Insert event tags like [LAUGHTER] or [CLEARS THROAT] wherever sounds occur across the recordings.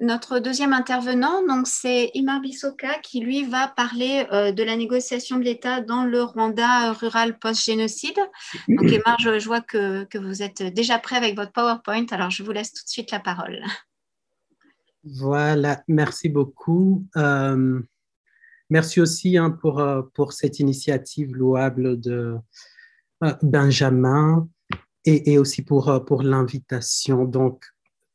notre deuxième intervenant, donc c'est Imar Bisoka, qui lui va parler euh, de la négociation de l'État dans le Rwanda rural post-génocide. Donc Imar, je, vois que, que, vous êtes déjà prêt avec votre PowerPoint, alors je vous laisse tout de suite la parole. Voilà, merci beaucoup. Euh, merci aussi hein, pour, euh, pour cette initiative louable de Benjamin et, et, aussi pour, pour l'invitation. Donc,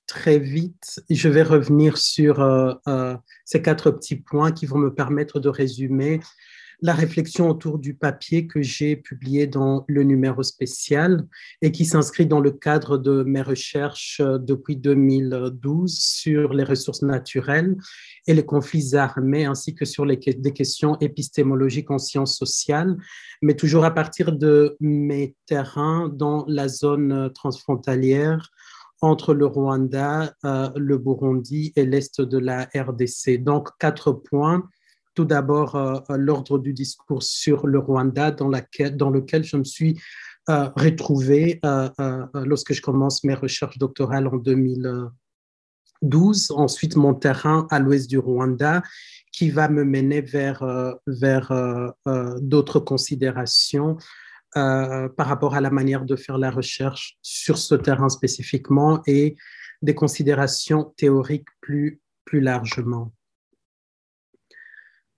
très vite, je vais revenir sur euh, euh, ces quatre petits points qui vont me permettre de résumer la réflexion autour du papier que j'ai publié dans le numéro spécial et qui s'inscrit dans le cadre de mes recherches euh, depuis 2012 sur les ressources naturelles et les conflits armés, ainsi que sur les, des questions épistémologiques en sciences sociales, mais toujours à partir de mes terrains dans la zone transfrontalière entre le Rwanda, euh, le Burundi et l'Est de la RDC. Donc, quatre points. Tout d'abord, euh, l'ordre du discours sur le Rwanda, dans, lequel je me suis euh, retrouvé lorsque je commence mes recherches doctorales en 2012. Ensuite, mon terrain à l'ouest du Rwanda, qui va me mener vers, vers d'autres considérations euh, par rapport à la manière de faire la recherche sur ce terrain spécifiquement et des considérations théoriques plus, plus largement.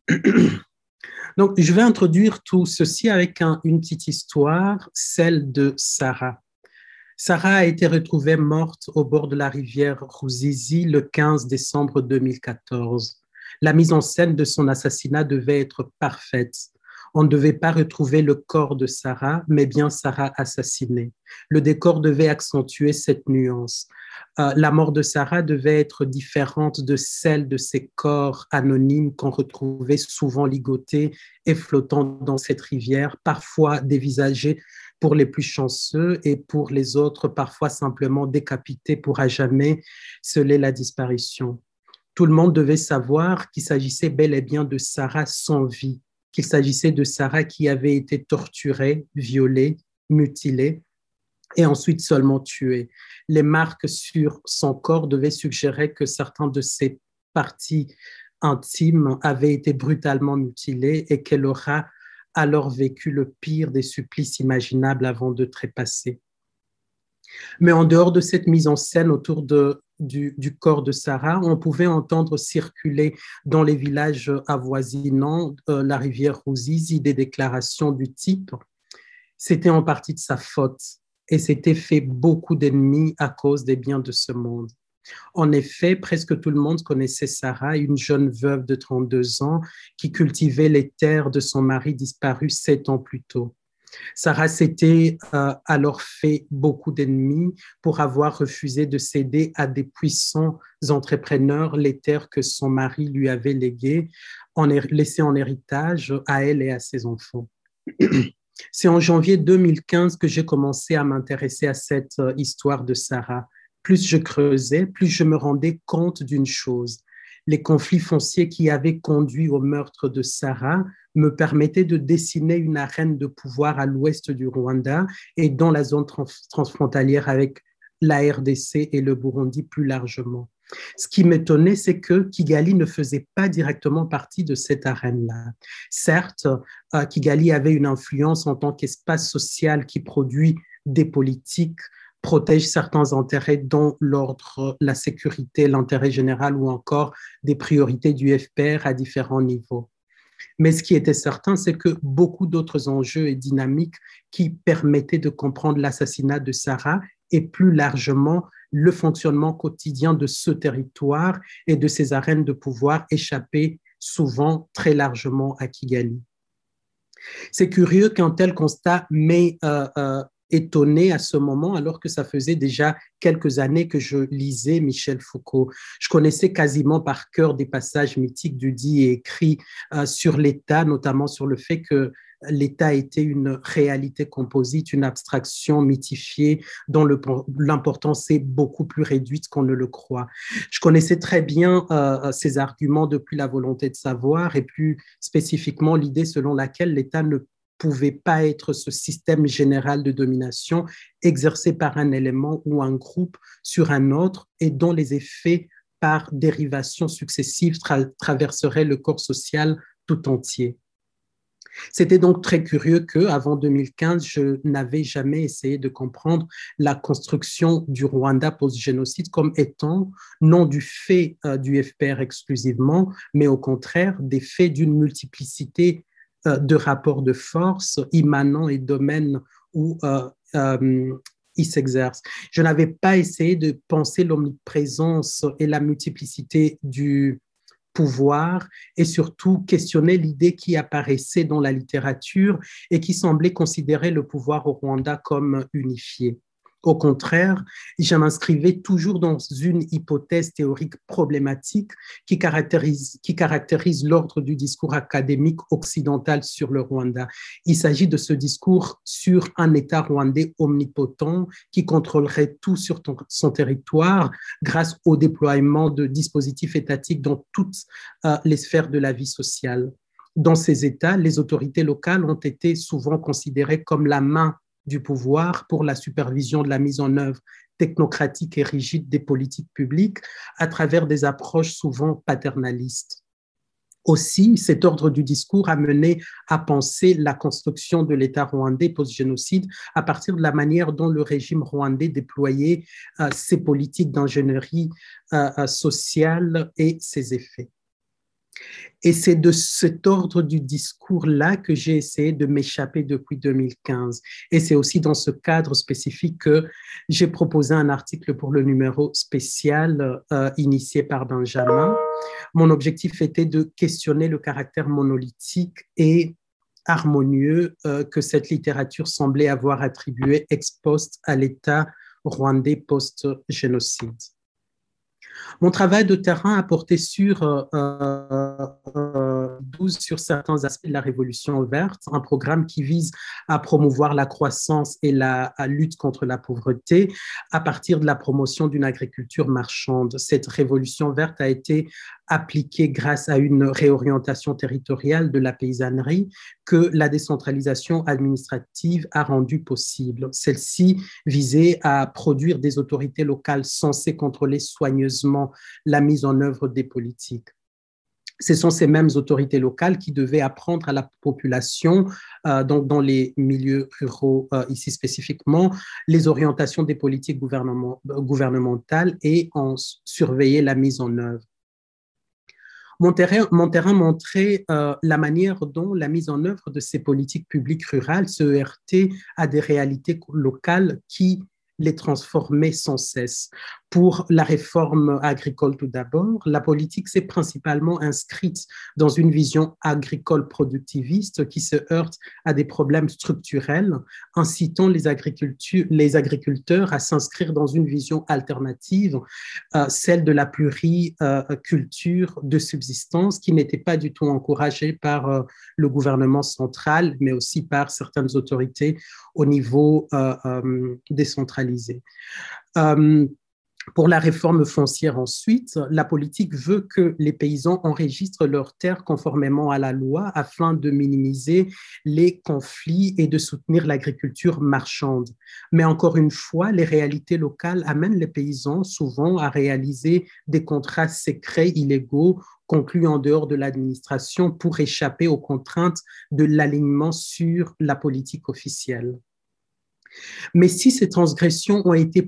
[CLEARS THROAT] Donc, je vais introduire tout ceci avec une petite histoire, celle de Sarah. Sarah a été retrouvée morte au bord de la rivière Ruzizi le 15 décembre 2014. La mise en scène de son assassinat devait être parfaite on ne devait pas retrouver le corps de Sarah, mais bien Sarah assassinée. Le décor devait accentuer cette nuance. Euh, la mort de Sarah devait être différente de celle de ces corps anonymes qu'on retrouvait souvent ligotés et flottant dans cette rivière, parfois dévisagés pour les plus chanceux et pour les autres parfois simplement décapités pour à jamais sceller la disparition. Tout le monde devait savoir qu'il s'agissait bel et bien de Sarah sans vie, qu'il s'agissait de Sarah qui avait été torturée, violée, mutilée et ensuite seulement tuée. Les marques sur son corps devaient suggérer que certains de ses parties intimes avaient été brutalement mutilées et qu'elle aura alors vécu le pire des supplices imaginables avant de trépasser. Mais en dehors de cette mise en scène autour de du, corps de Sarah, on pouvait entendre circuler dans les villages avoisinants euh, la rivière Rouzizi des déclarations du type c'était en partie de sa faute et s'était fait beaucoup d'ennemis à cause des biens de ce monde. En effet, presque tout le monde connaissait Sarah, une jeune veuve de 32 ans qui cultivait les terres de son mari disparu sept ans plus tôt. Sarah s'était euh, alors fait beaucoup d'ennemis pour avoir refusé de céder à des puissants entrepreneurs les terres que son mari lui avait léguées, en laissées en héritage à elle et à ses enfants. [CLEARS THROAT] C'est en janvier 2015 que j'ai commencé à m'intéresser à cette euh, histoire de Sarah. Plus je creusais, plus je me rendais compte d'une chose. Les conflits fonciers qui avaient conduit au meurtre de Sarah me permettait de dessiner une arène de pouvoir à l'ouest du Rwanda et dans la zone transfrontalière avec la RDC et le Burundi plus largement. Ce qui m'étonnait, c'est que Kigali ne faisait pas directement partie de cette arène-là. Certes, euh, Kigali avait une influence en tant qu'espace social qui produit des politiques, protège certains intérêts, dont l'ordre, la sécurité, l'intérêt général ou encore des priorités du FPR à différents niveaux. Mais ce qui était certain, c'est que beaucoup d'autres enjeux et dynamiques qui permettaient de comprendre l'assassinat de Sarah et plus largement le fonctionnement quotidien de ce territoire et de ses arènes de pouvoir échappaient souvent très largement à Kigali. C'est curieux qu'un tel constat met étonné à ce moment, alors que ça faisait déjà quelques années que je lisais Michel Foucault. Je connaissais quasiment par cœur des passages mythiques du dit et écrit euh, sur l'État, notamment sur le fait que l'État était une réalité composite, une abstraction mythifiée dont l'importance est beaucoup plus réduite qu'on ne le croit. Je connaissais très bien euh, ces arguments depuis la volonté de savoir et plus spécifiquement l'idée selon laquelle l'État ne pouvait pas être ce système général de domination exercé par un élément ou un groupe sur un autre et dont les effets par dérivation successive, traverserait le corps social tout entier. C'était donc très curieux que, avant 2015, je n'avais jamais essayé de comprendre la construction du Rwanda post-génocide comme étant non du fait euh, du FPR exclusivement, mais au contraire des faits d'une multiplicité de rapports de force immanents et domaines où euh, il s'exerce. Je n'avais pas essayé de penser l'omniprésence et la multiplicité du, pouvoir et surtout questionner l'idée qui apparaissait dans la littérature et qui semblait considérer le pouvoir au Rwanda comme unifié. Au contraire, je m'inscrivais toujours dans une hypothèse théorique problématique qui caractérise, qui caractérise l'ordre du discours académique occidental sur le Rwanda. Il s'agit de ce discours sur un État rwandais omnipotent qui contrôlerait tout sur son territoire grâce au déploiement de dispositifs étatiques dans toutes euh, les sphères de la vie sociale. Dans ces États, les autorités locales ont été souvent considérées comme la main du pouvoir pour la supervision de la mise en œuvre technocratique et rigide des politiques publiques à travers des approches souvent paternalistes. Aussi, cet ordre du discours a mené à penser la construction de l'État rwandais post-génocide à partir de la manière dont le régime rwandais déployait euh, ses politiques d'ingénierie euh, euh, sociale et ses effets. Et c'est de cet ordre du discours-là que j'ai essayé de m'échapper depuis 2015. Et c'est aussi dans ce cadre spécifique que j'ai proposé un article pour le numéro spécial euh, initié par Benjamin. Mon objectif était de questionner le caractère monolithique et harmonieux euh, que cette littérature semblait avoir attribué ex post à l'État rwandais post-génocide. Mon travail de terrain a porté sur, 12 euh, euh, sur certains aspects de la Révolution verte, un programme qui vise à promouvoir la croissance et la lutte contre la pauvreté à partir de la promotion d'une agriculture marchande. Cette Révolution verte a été appliquée grâce à une réorientation territoriale de la paysannerie que la décentralisation administrative a rendu possible. Celle-ci visait à produire des autorités locales censées contrôler soigneusement la mise en œuvre des politiques ce sont ces mêmes autorités locales qui devaient apprendre à la population, euh, donc dans les milieux ruraux euh, ici spécifiquement, les orientations des politiques gouvernementales et en surveiller la mise en œuvre. Mon terrain, montrait euh, la manière dont la mise en œuvre de ces politiques publiques rurales se heurtait à des réalités locales qui les transformer sans cesse. Pour la réforme agricole tout d'abord, la politique s'est principalement inscrite dans une vision agricole productiviste qui se heurte à des problèmes structurels, incitant les, agriculteurs à s'inscrire dans une vision alternative, euh, celle de la pluriculture de subsistance, qui n'était pas du tout encouragée par euh, le gouvernement central, mais aussi par certaines autorités au niveau euh, décentralisé. Pour la réforme foncière ensuite, la politique veut que les paysans enregistrent leurs terres conformément à la loi afin de minimiser les conflits et de soutenir l'agriculture marchande. Mais encore une fois, les réalités locales amènent les paysans souvent à réaliser des contrats secrets illégaux conclus en dehors de l'administration pour échapper aux contraintes de l'alignement sur la politique officielle. Mais si ces transgressions ont été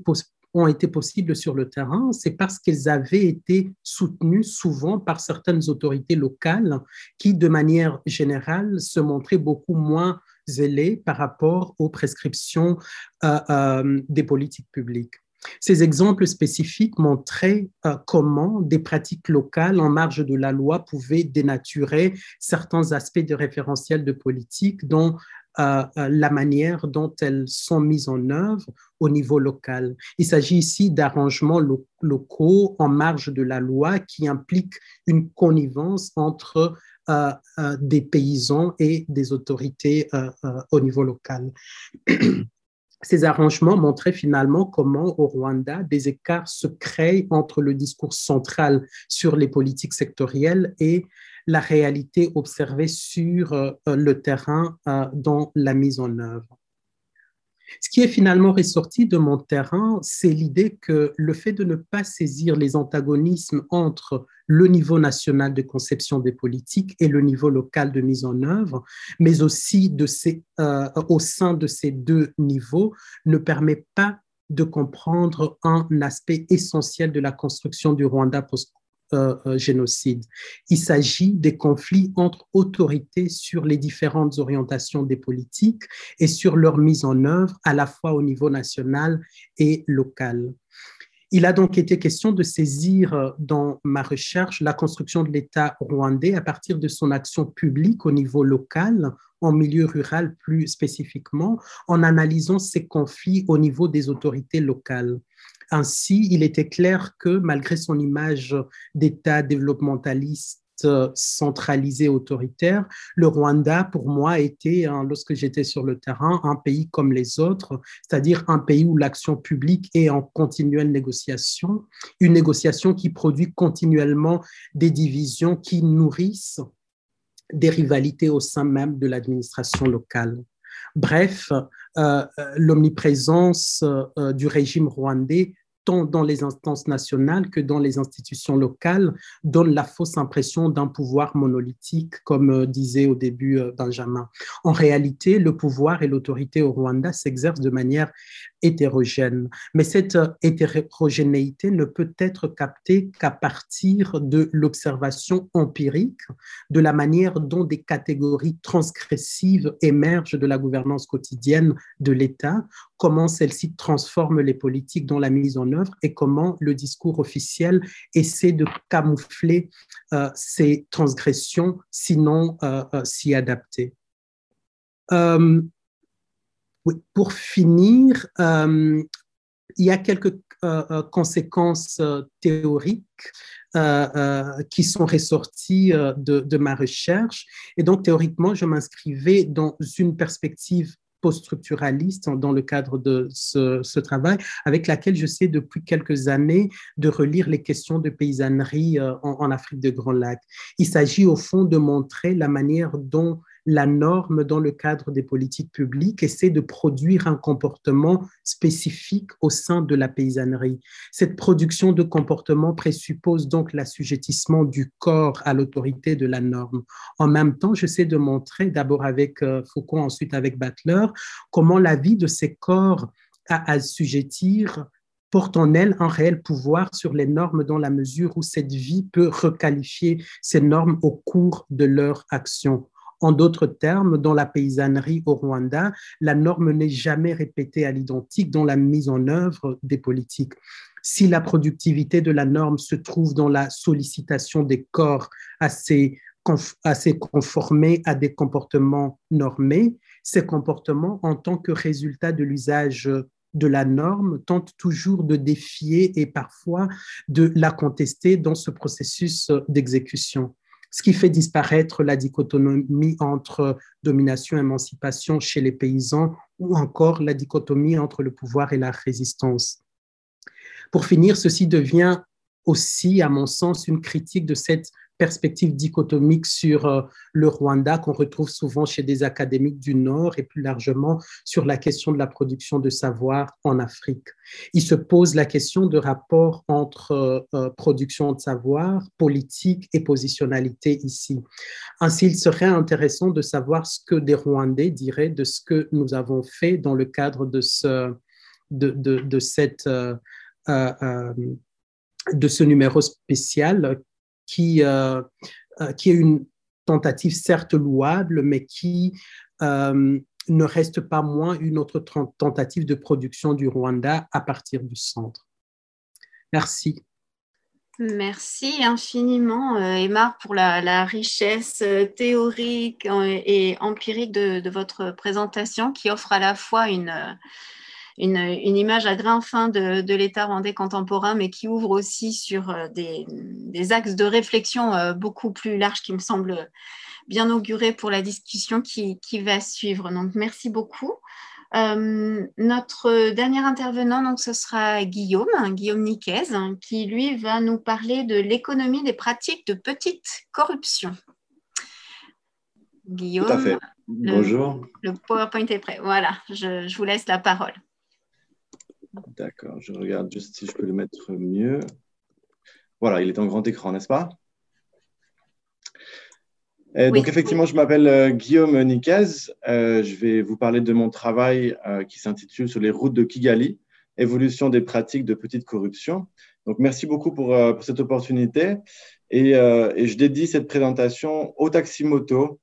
ont été possibles sur le terrain, c'est parce qu'elles avaient été soutenues souvent par certaines autorités locales qui, de manière générale, se montraient beaucoup moins zélées par rapport aux prescriptions euh, euh, des politiques publiques. Ces exemples spécifiques montraient euh, comment des pratiques locales en marge de la loi pouvaient dénaturer certains aspects de référentiel de politique dont la manière dont elles sont mises en œuvre au niveau local. Il s'agit ici d'arrangements locaux en marge de la loi qui impliquent une connivence entre euh, euh, des paysans et des autorités au niveau local. [CLEARS THROAT] Ces arrangements montraient finalement comment au Rwanda des écarts se créent entre le discours central sur les politiques sectorielles et la réalité observée sur euh, le terrain euh, dans la mise en œuvre. Ce qui est finalement ressorti de mon terrain, c'est l'idée que le fait de ne pas saisir les antagonismes entre le niveau national de conception des politiques et le niveau local de mise en œuvre, mais aussi euh, au sein de ces deux niveaux, ne permet pas de comprendre un aspect essentiel de la construction du Rwanda post euh, euh, génocide. Il s'agit des conflits entre autorités sur les différentes orientations des politiques et sur leur mise en œuvre à la fois au niveau national et local. Il a donc été question de saisir euh, dans ma recherche la construction de l'État rwandais à partir de son action publique au niveau local, en milieu rural plus spécifiquement, en analysant ces conflits au niveau des autorités locales. Ainsi, il était clair que malgré son image d'État développementaliste centralisé autoritaire, le Rwanda, pour moi, était, hein, lorsque j'étais sur le terrain, un pays comme les autres, c'est-à-dire un pays où l'action publique est en continuelle négociation, une négociation qui produit continuellement des divisions qui nourrissent des rivalités au sein même de l'administration locale. Bref, euh, euh, l'omniprésence euh, du régime rwandais tant dans les instances nationales que dans les institutions locales, donne la fausse impression d'un pouvoir monolithique, comme disait au début Benjamin. En réalité, le pouvoir et l'autorité au Rwanda s'exercent de manière hétérogène. Mais cette euh, hétérogénéité ne peut être captée qu'à partir de l'observation empirique de la manière dont des catégories transgressives émergent de la gouvernance quotidienne de l'État, comment celle-ci transforme les politiques dans la mise en œuvre et comment le discours officiel essaie de camoufler euh, ces transgressions, sinon euh, s'y adapter pour finir, euh, il y a quelques euh, euh, conséquences théoriques qui sont ressorties de, ma recherche. Et donc, théoriquement, je m'inscrivais dans une perspective post-structuraliste dans le cadre de ce, travail, avec laquelle je sais depuis quelques années de relire les questions de paysannerie en, en Afrique de Grand Lac. Il s'agit au fond de montrer la manière dont la norme dans le cadre des politiques publiques essaie de produire un comportement spécifique au sein de la paysannerie. Cette production de comportement présuppose donc l'assujettissement du corps à l'autorité de la norme. En même temps, j'essaie de montrer, d'abord avec euh, Foucault, ensuite avec Butler, comment la vie de ces corps à assujettir porte en elle un réel pouvoir sur les normes dans la mesure où cette vie peut requalifier ces normes au cours de leur action. En d'autres termes, dans la paysannerie au Rwanda, la norme n'est jamais répétée à l'identique dans la mise en œuvre des politiques. Si la productivité de la norme se trouve dans la sollicitation des corps assez assez conformés à des comportements normés, ces comportements, en tant que résultat de l'usage de la norme, tentent toujours de défier et parfois de la contester dans ce processus d'exécution ce qui fait disparaître la dichotomie entre domination et émancipation chez les paysans ou encore la dichotomie entre le pouvoir et la résistance. Pour finir, ceci devient aussi, à mon sens, une critique de cette perspective dichotomique sur euh, le Rwanda qu'on retrouve souvent chez des académiques du Nord et plus largement sur la question de la production de savoir en Afrique. Il se pose la question de rapport entre euh, euh, production de savoir, politique et positionnalité ici. Ainsi, il serait intéressant de savoir ce que des Rwandais diraient de ce que nous avons fait dans le cadre de ce, de, de, cette... de ce numéro spécial qui, euh, euh, qui est une tentative certes louable, mais qui euh, ne reste pas moins une autre tentative de production du Rwanda à partir du centre. Merci. Merci infiniment, Emma, pour la, richesse théorique et empirique de, votre présentation qui offre à la fois une, une, image à grain fin de, l'État rwandais contemporain, mais qui ouvre aussi sur euh, des, axes de réflexion euh, beaucoup plus larges qui me semblent bien augurés pour la discussion qui, va suivre. Donc, merci beaucoup. Euh, notre dernier intervenant, donc, ce sera Guillaume, Guillaume Niquez, qui lui va nous parler de l'économie des pratiques de petite corruption. Guillaume. Tout à fait. Bonjour. Le PowerPoint est prêt. Voilà, je, je vous laisse la parole. D'accord, je regarde juste si je peux le mettre mieux. Voilà, il est en grand écran, n'est-ce pas? Donc effectivement, je m'appelle euh, Guillaume Niquez. Euh, je vais vous parler de mon travail euh, qui s'intitule Sur les routes de Kigali, évolution des pratiques de petite corruption. Donc merci beaucoup pour, pour cette opportunité. Et, et, je dédie cette présentation aux taximotos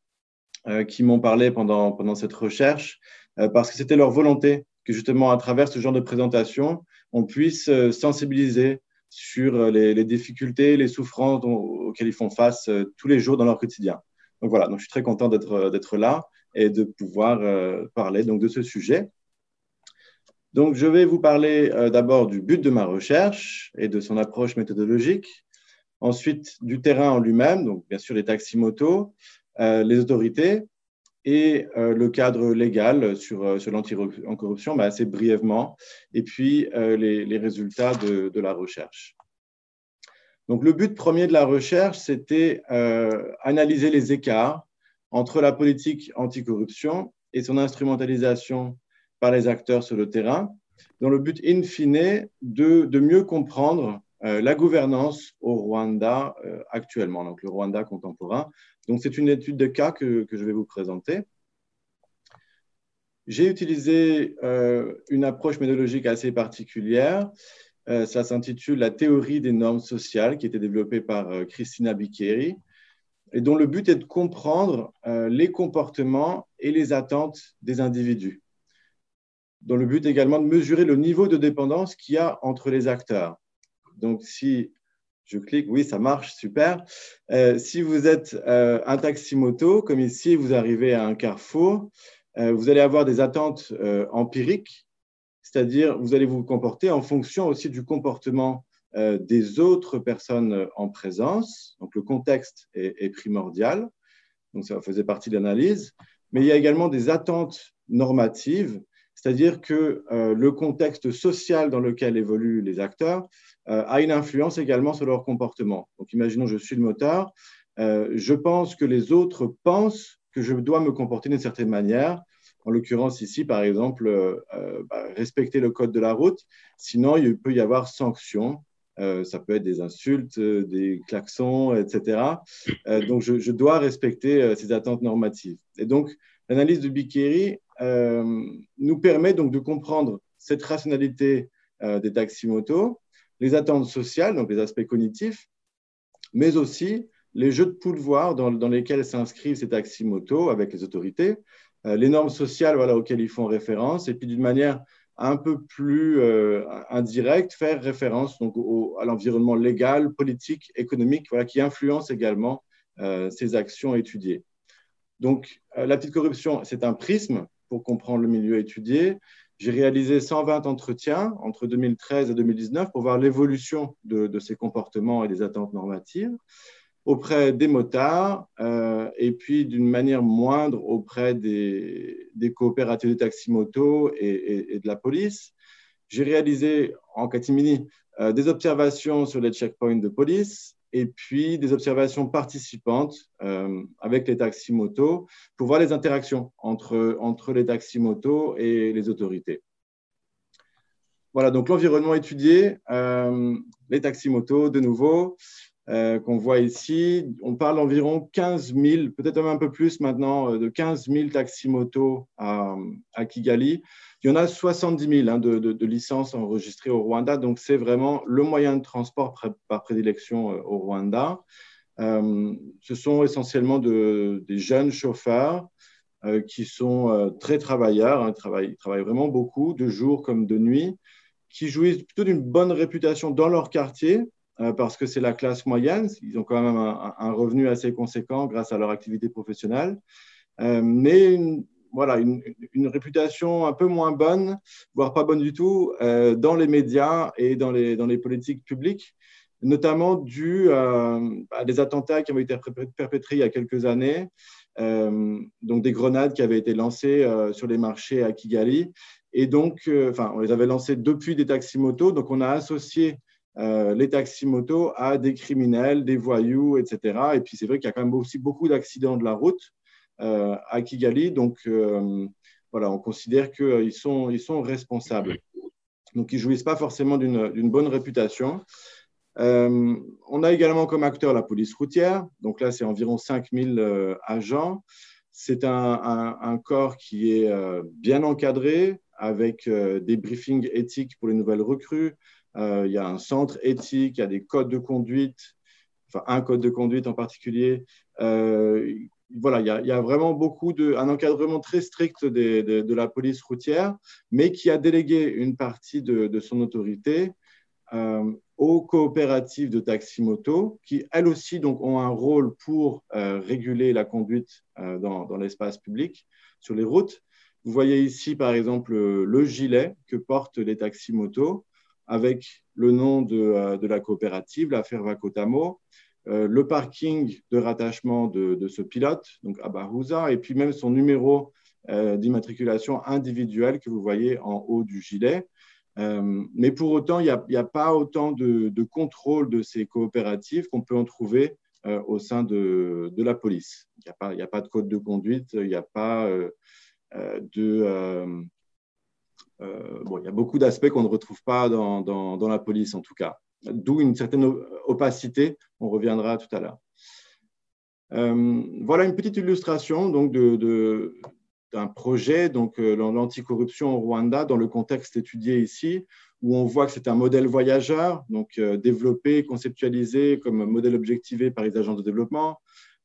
qui m'ont parlé pendant, pendant cette recherche, parce que c'était leur volonté que justement à travers ce genre de présentation, on puisse sensibiliser sur les, les difficultés, les souffrances auxquelles ils font face tous les jours dans leur quotidien. Donc voilà, donc je suis très content d'être là et de pouvoir euh, parler donc de ce sujet. Donc je vais vous parler euh, d'abord du but de ma recherche et de son approche méthodologique. Ensuite du terrain en lui-même, donc bien sûr les taximotos, euh, les autorités et le cadre légal sur, sur l'anticorruption, mais assez brièvement, et puis les, les, résultats de, de la recherche. Donc, le but premier de la recherche, c'était euh, analyser les écarts entre la politique anticorruption et son instrumentalisation par les acteurs sur le terrain, dans le but in fine de, de mieux comprendre euh, la gouvernance au Rwanda euh, actuellement, donc le Rwanda contemporain. Donc, c'est une étude de cas que, je vais vous présenter. J'ai utilisé euh, une approche méthodologique assez particulière euh, ça s'intitule La théorie des normes sociales, qui a été développée par euh, Christina Bicchieri, et dont le but est de comprendre euh, les comportements et les attentes des individus. Dont le but également de mesurer le niveau de dépendance qu'il y a entre les acteurs. Donc, si je clique, oui, ça marche, super. si vous êtes un taxi-moto, comme ici, vous arrivez à un carrefour, vous allez avoir des attentes empiriques c'est-à-dire vous allez vous comporter en fonction aussi du comportement euh, des autres personnes en présence. Donc le contexte est, primordial, donc ça faisait partie de l'analyse, mais il y a également des attentes normatives, c'est-à-dire que euh, le contexte social dans lequel évoluent les acteurs euh, a une influence également sur leur comportement. Donc imaginons je suis le moteur, je pense que les autres pensent que je dois me comporter d'une certaine manière, en l'occurrence ici, par exemple, euh, euh, bah, respecter le code de la route. Sinon, il peut y avoir sanctions. Euh, ça peut être des insultes, des klaxons, etc. donc, je, dois respecter ces attentes normatives. Et donc, l'analyse de Bikeri nous permet donc de comprendre cette rationalité des taximotos, les attentes sociales, donc les aspects cognitifs, mais aussi les jeux de pouvoir dans, lesquels s'inscrivent ces taximotos avec les autorités, euh, les normes sociales auxquelles ils font référence, et puis d'une manière un peu plus euh, indirecte, faire référence donc, à l'environnement légal, politique, économique, voilà, qui influence également euh, ces actions étudiées. Donc, la petite corruption, c'est un prisme pour comprendre le milieu étudié. J'ai réalisé 120 entretiens entre 2013 et 2019 pour voir l'évolution de, ces comportements et des attentes normatives auprès des motards euh, et puis d'une manière moindre auprès des, coopératives de taxi-moto et, et, de la police. J'ai réalisé en catimini euh, des observations sur les checkpoints de police et puis des observations participantes euh, avec les taxi-motos pour voir les interactions entre, entre les taxi-motos et les autorités. Voilà, donc l'environnement étudié, les taxi-motos de nouveau, euh, qu'on voit ici. On parle d'environ 15 000, peut-être même un peu plus maintenant, euh, de 15 000 taximotos à, à Kigali. Il y en a 70 000 hein, de, licences enregistrées au Rwanda, donc c'est vraiment le moyen de transport par prédilection euh, au Rwanda. ce sont essentiellement de, des jeunes chauffeurs qui sont très travailleurs, hein, travaillent, travaillent vraiment beaucoup, de jour comme de nuit, qui jouissent plutôt d'une bonne réputation dans leur quartier, parce que c'est la classe moyenne. Ils ont quand même un, revenu assez conséquent grâce à leur activité professionnelle. Euh, mais une, voilà, une, réputation un peu moins bonne, voire pas bonne du tout, euh, dans les médias et dans les, dans les politiques publiques, notamment dû à des attentats qui ont été perpétrés il y a quelques années, donc des grenades qui avaient été lancées sur les marchés à Kigali. Et donc, enfin, on les avait lancées depuis des taxis-motos, donc on a associé euh, les taxis-motos à des criminels, des voyous, etc. Et puis c'est vrai qu'il y a quand même aussi beaucoup d'accidents de la route. à Kigali. Donc, voilà, on considère qu'ils sont, ils sont responsables. Donc, ils ne jouissent pas forcément d'une bonne réputation. Euh, on a également comme acteur la police routière. Donc là, c'est environ 5000 euh, agents. C'est un, corps qui est euh, bien encadré avec des briefings éthiques pour les nouvelles recrues. Il y a un centre éthique, il y a des codes de conduite, enfin un code de conduite en particulier. voilà, il y, a, vraiment beaucoup de, un encadrement très strict de, la police routière, mais qui a délégué une partie de, son autorité aux coopératives de taxi-moto qui, elles aussi, donc, ont un rôle pour euh, réguler la conduite euh, dans, l'espace public sur les routes. Vous voyez ici, par exemple, le gilet que portent les taxi-motos avec le nom de, euh, de la coopérative, la Fervacotamo, le parking de rattachement de, ce pilote, donc Abarouza, et puis même son numéro d'immatriculation individuelle que vous voyez en haut du gilet. Euh, mais pour autant, il n'y a, pas autant de, contrôle de ces coopératives qu'on peut en trouver euh, au sein de, la police. Il n'y a, pas de code de conduite, il n'y a pas euh, de... bon, il y a beaucoup d'aspects qu'on ne retrouve pas dans, la police, en tout cas. D'où une certaine opacité, on reviendra tout à l'heure. voilà une petite illustration donc, de, un projet, donc euh, l'anticorruption au Rwanda, dans le contexte étudié ici, où on voit que c'est un modèle voyageur, donc euh, développé, conceptualisé comme modèle objectivé par les agences de développement.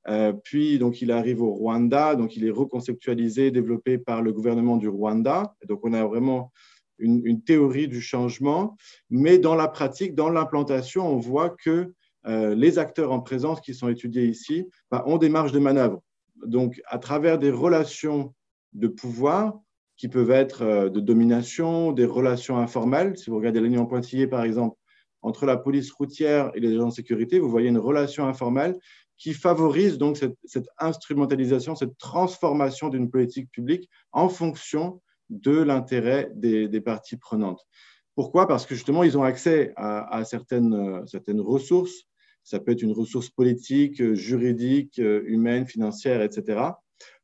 Euh, puis, donc, il arrive au Rwanda, donc il est reconceptualisé, développé par le gouvernement du Rwanda. donc, on a vraiment une, théorie du changement, mais dans la pratique, dans l'implantation, on voit que les acteurs en présence qui sont étudiés ici bah, ont des marges de manœuvre. Donc, à travers des relations de pouvoir qui peuvent être euh, de domination, des relations informelles. Si vous regardez en pointillé, par exemple, entre la police routière et les agents de sécurité, vous voyez une relation informelle qui favorise donc cette, instrumentalisation, cette transformation d'une politique publique en fonction de l'intérêt des, parties prenantes. Pourquoi? Parce que justement, ils ont accès à, certaines, certaines ressources. Ça peut être une ressource politique, juridique, humaine, financière, etc.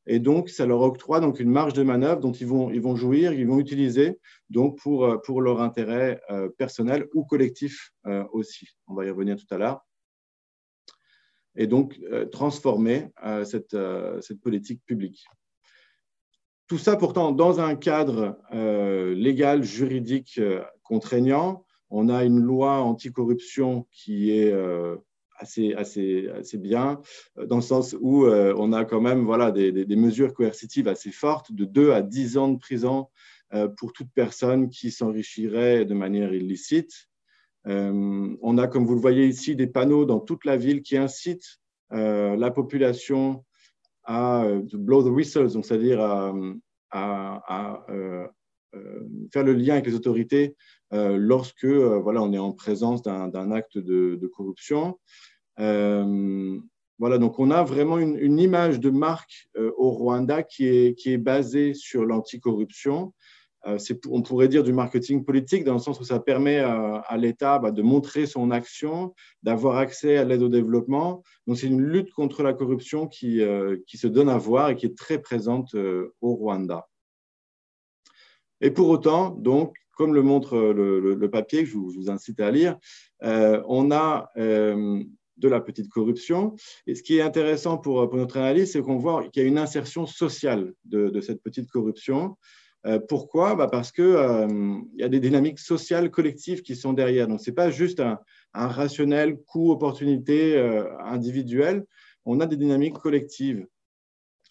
Et donc, ça leur octroie donc une marge de manœuvre dont ils vont, ils vont jouir, ils vont utiliser donc pour, euh, pour leur intérêt euh, personnel ou collectif euh, aussi. On va y revenir tout à l'heure. Et donc, transformer cette, cette politique publique. Tout ça pourtant dans un cadre légal, juridique contraignant. On a une loi anticorruption qui est assez, assez, assez bien, euh, dans le sens où euh, on a quand même voilà, des, mesures coercitives assez fortes, de 2 à 10 ans de prison euh, pour toute personne qui s'enrichirait de manière illicite. On a, comme vous le voyez ici, des panneaux dans toute la ville qui incitent la population à blow the c'est-à-dire à, faire le lien avec les autorités lorsque voilà, on est en présence d'un acte de, corruption. Euh, voilà, donc on a vraiment une, image de marque euh, au Rwanda qui est, qui est basée sur l'anticorruption. Euh, on pourrait dire du marketing politique dans le sens où ça permet à, l'État bah, de montrer son action, d'avoir accès à l'aide au développement. Donc c'est une lutte contre la corruption qui, qui, se donne à voir et qui est très présente au Rwanda. Et pour autant, donc, comme le montre le, papier que je vous, incite à lire, on a de la petite corruption. Et ce qui est intéressant pour, notre analyse, c'est qu'on voit qu'il y a une insertion sociale de, cette petite corruption. Euh, pourquoi? Bah Parce qu'il euh, y a des dynamiques sociales collectives qui sont derrière. Donc, ce n'est pas juste un, rationnel coût-opportunité euh, individuel, on a des dynamiques collectives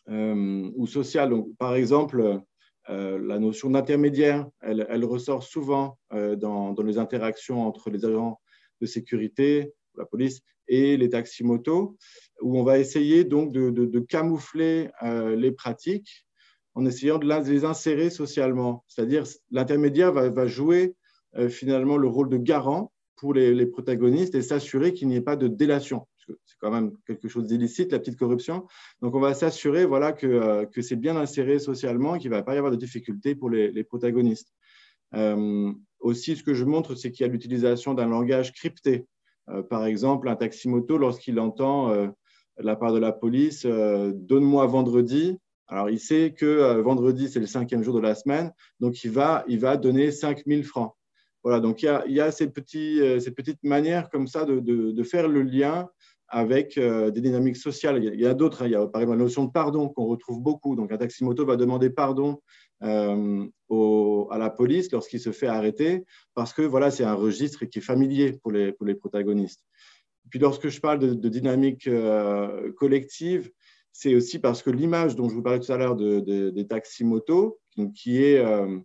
ou sociales. Donc, par exemple, la notion d'intermédiaire, elle, ressort souvent dans, les interactions entre les agents de sécurité, la police et les taxis-motos, où on va essayer donc de, camoufler euh, les pratiques en essayant de les insérer socialement. C'est-à-dire l'intermédiaire va, jouer euh, finalement le rôle de garant pour les, protagonistes et s'assurer qu'il n'y ait pas de délation. C'est quand même quelque chose d'illicite, la petite corruption. Donc, on va s'assurer voilà, que, euh, c'est bien inséré socialement qu'il ne va pas y avoir de difficultés pour les, protagonistes. aussi, ce que je montre, c'est qu'il y a l'utilisation d'un langage crypté. Euh, par exemple, un taxi-moto, lorsqu'il entend euh, la part de la police, donne-moi vendredi. Alors, il sait que vendredi, c'est le cinquième jour de la semaine, donc il va, il va donner 5000 francs. Voilà, donc il y a, il y a ces, petits, ces petites manières comme ça de, faire le lien avec des dynamiques sociales. Il y a d'autres, hein. il y a par exemple la notion de pardon qu'on retrouve beaucoup. Donc un taximoto va demander pardon euh, à la police lorsqu'il se fait arrêter, parce que voilà, c'est un registre qui est familier pour les, pour les protagonistes. Puis lorsque je parle de, dynamique euh, collective, c'est aussi parce que l'image dont je vous parlais tout à l'heure de, des taximotos, qui est euh,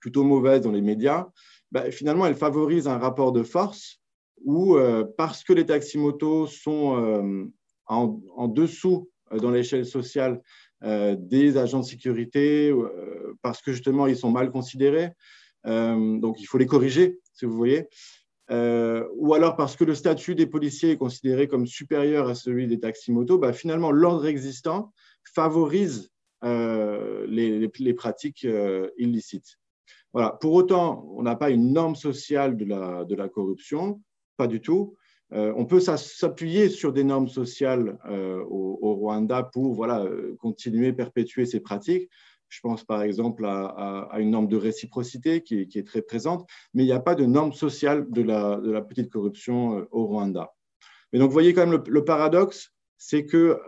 plutôt mauvaise dans les médias, bah, finalement, elle favorise un rapport de force où, parce que les taximotos sont en, en, dessous dans l'échelle sociale euh, des agents de sécurité euh, parce que justement ils sont mal considérés. Euh, donc il faut les corriger, si vous voyez. Ou alors parce que le statut des policiers est considéré comme supérieur à celui des taximotos, bah, finalement l'ordre existant favorise les, les, pratiques illicites. Voilà. Pour autant, on n'a pas une norme sociale de la, corruption, pas du tout. Euh, on peut s'appuyer sur des normes sociales euh, au, Rwanda pour voilà, euh, continuer, perpétuer ces pratiques. Je pense par exemple à, une norme de réciprocité qui est, très présente, mais il n'y a pas de norme sociale de la, petite corruption au Rwanda. Mais donc, vous voyez quand même le paradoxe, c'est que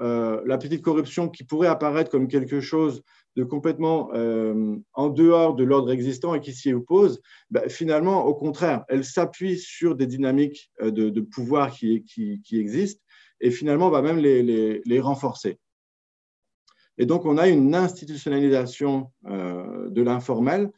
la petite corruption qui pourrait apparaître comme quelque chose de complètement euh, en dehors de l'ordre existant et qui s'y oppose, bah, finalement, au contraire, elle s'appuie sur des dynamiques euh, de, pouvoir qui, existent et finalement va même les, renforcer. Et donc, on a une institutionnalisation euh, de l'informel.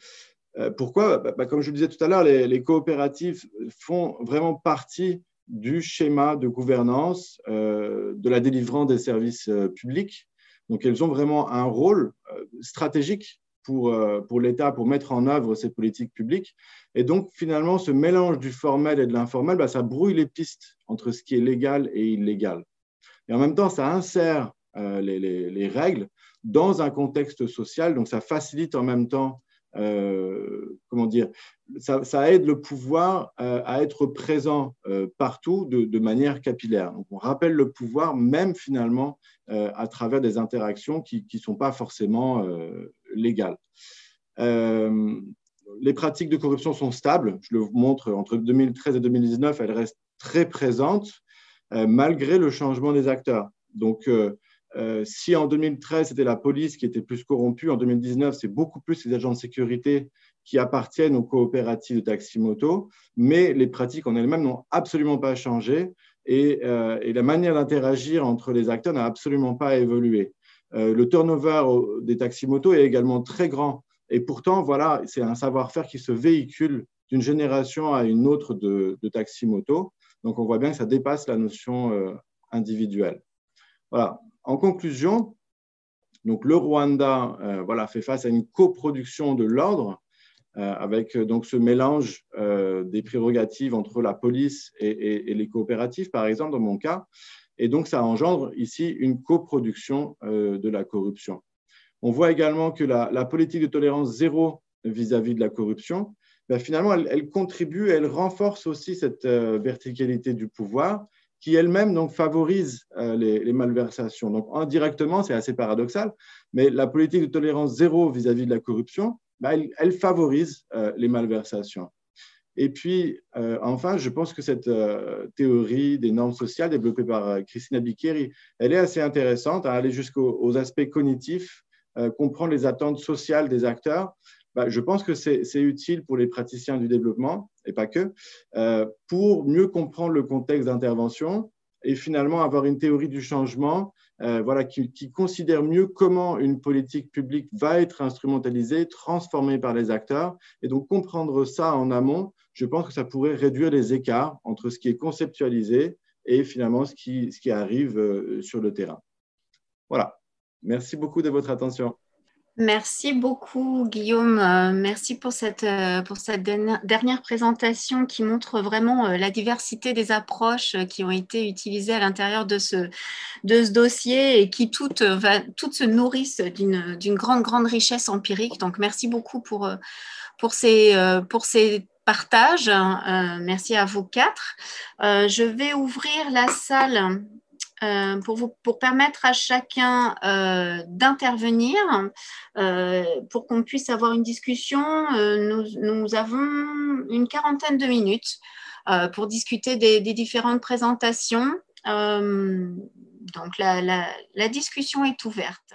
pourquoi? Bah, bah, Comme je le disais tout à l'heure, les, coopératives font vraiment partie du schéma de gouvernance de la délivrance des services publics donc, elles ont vraiment un rôle euh, stratégique pour, euh, pour l'État pour mettre en œuvre ces politiques publiques. Et donc, finalement, ce mélange du formel et de l'informel, bah, ça brouille les pistes entre ce qui est légal et illégal. Et en même temps, ça insère euh, les, les, règles dans un contexte social, donc ça facilite en même temps euh, comment dire, ça, aide le pouvoir euh, à être présent partout de, manière capillaire. Donc, on rappelle le pouvoir même finalement à travers des interactions qui ne sont pas forcément légales. les pratiques de corruption sont stables. Je le montre entre 2013 et 2019, elles restent très présentes malgré le changement des acteurs. Donc, si en 2013, c'était la police qui était plus corrompue, en 2019, c'est beaucoup plus les agents de sécurité qui appartiennent aux coopératives de taxi-moto, mais les pratiques en elles-mêmes n'ont absolument pas changé et, euh, la manière d'interagir entre les acteurs n'a absolument pas évolué. Euh, le turnover des taxi-motos est également très grand et pourtant, voilà, c'est un savoir-faire qui se véhicule d'une génération à une autre de, de taxi-moto. Donc, on voit bien que ça dépasse la notion individuelle. Voilà. En conclusion, donc le Rwanda euh, voilà, fait face à une coproduction de l'ordre euh, avec euh, donc ce mélange des prérogatives entre la police et, les coopératives, par exemple, dans mon cas. Et donc, ça engendre ici une coproduction de la corruption. On voit également que la, politique de tolérance zéro vis-à-vis de la corruption, ben, finalement, elle, elle, contribue, elle renforce aussi cette verticalité du pouvoir qui elle-même donc favorise euh, les, malversations. Donc indirectement, c'est assez paradoxal, mais la politique de tolérance zéro vis-à-vis de la corruption, bah, elle, favorise euh, les malversations. Et puis, euh, enfin, je pense que cette théorie des normes sociales développée par Christina Bicchieri, elle est assez intéressante à aller jusqu'aux aspects cognitifs, comprendre les attentes sociales des acteurs bah, je pense que c'est utile pour les praticiens du développement, et pas que, euh, pour mieux comprendre le contexte d'intervention et finalement avoir une théorie du changement euh, voilà, qui, considère mieux comment une politique publique va être instrumentalisée, transformée par les acteurs. Et donc comprendre ça en amont, je pense que ça pourrait réduire les écarts entre ce qui est conceptualisé et finalement ce qui, arrive euh, sur le terrain. Voilà. Merci beaucoup de votre attention. Merci beaucoup, Guillaume. Euh, merci pour cette, euh, dernière présentation qui montre vraiment euh, la diversité des approches qui ont été utilisées à l'intérieur de ce, dossier et qui toutes, se nourrissent d'une grande, grande richesse empirique. Donc, merci beaucoup pour, ces, pour ces partages. Merci à vous quatre. Je vais ouvrir la salle euh, pour, vous, pour permettre à chacun euh, d'intervenir, euh, pour qu'on puisse avoir une discussion. Nous, avons une quarantaine de minutes pour discuter des, différentes présentations. donc la discussion est ouverte.